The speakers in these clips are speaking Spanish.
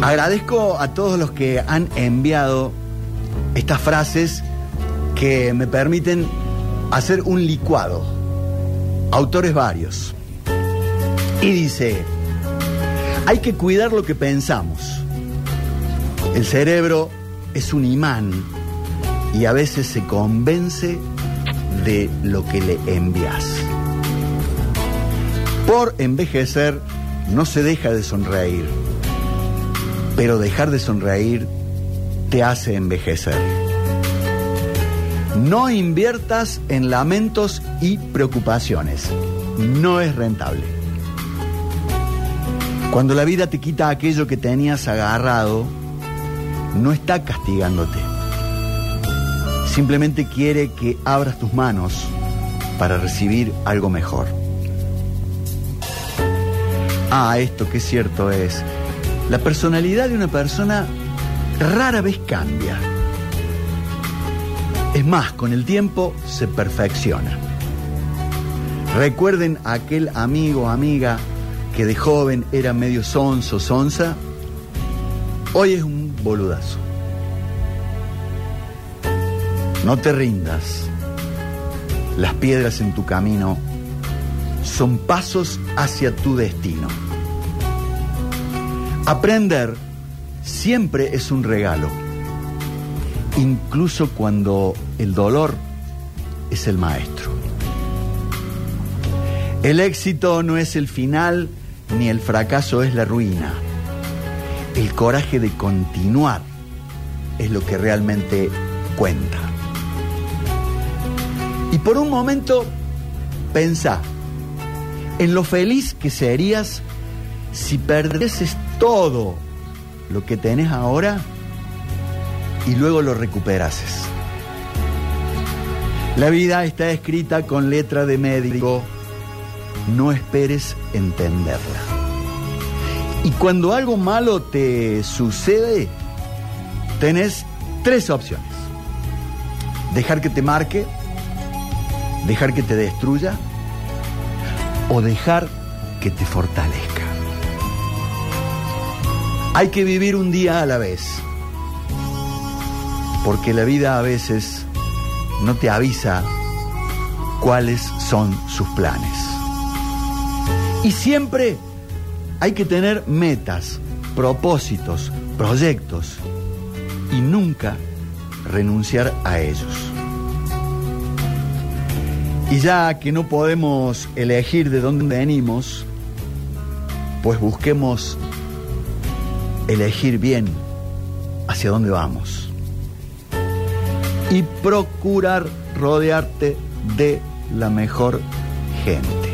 Agradezco a todos los que han enviado estas frases que me permiten hacer un licuado. Autores varios. Y dice, hay que cuidar lo que pensamos. El cerebro es un imán y a veces se convence de lo que le envías. Por envejecer no se deja de sonreír, pero dejar de sonreír te hace envejecer. No inviertas en lamentos y preocupaciones. No es rentable. Cuando la vida te quita aquello que tenías agarrado, no está castigándote. Simplemente quiere que abras tus manos para recibir algo mejor. Ah, esto que cierto es. La personalidad de una persona rara vez cambia. Es más, con el tiempo se perfecciona. Recuerden a aquel amigo o amiga que de joven era medio sonso, sonsa. Hoy es un boludazo. No te rindas. Las piedras en tu camino son pasos hacia tu destino. Aprender siempre es un regalo, incluso cuando el dolor es el maestro. El éxito no es el final, ni el fracaso es la ruina. El coraje de continuar es lo que realmente cuenta. Y por un momento pensá en lo feliz que serías si perdieses todo lo que tenés ahora y luego lo recuperases. La vida está escrita con letra de médico, no esperes entenderla. Y cuando algo malo te sucede, tenés tres opciones. Dejar que te marque, dejar que te destruya o dejar que te fortalezca. Hay que vivir un día a la vez, porque la vida a veces no te avisa cuáles son sus planes. Y siempre hay que tener metas, propósitos, proyectos y nunca renunciar a ellos. Y ya que no podemos elegir de dónde venimos, pues busquemos elegir bien hacia dónde vamos. Y procurar rodearte de la mejor gente.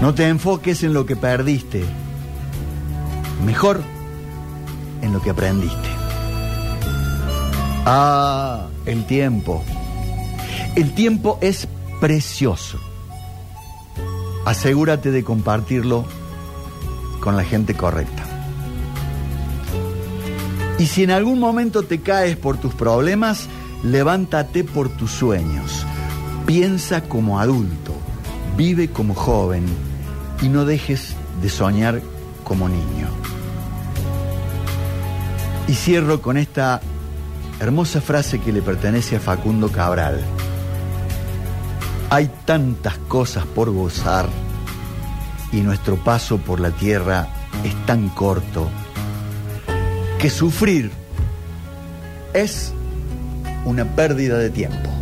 No te enfoques en lo que perdiste, mejor en lo que aprendiste. Ah, el tiempo. El tiempo es precioso. Asegúrate de compartirlo con la gente correcta. Y si en algún momento te caes por tus problemas, levántate por tus sueños. Piensa como adulto, vive como joven y no dejes de soñar como niño. Y cierro con esta hermosa frase que le pertenece a Facundo Cabral. Hay tantas cosas por gozar y nuestro paso por la tierra es tan corto que sufrir es una pérdida de tiempo.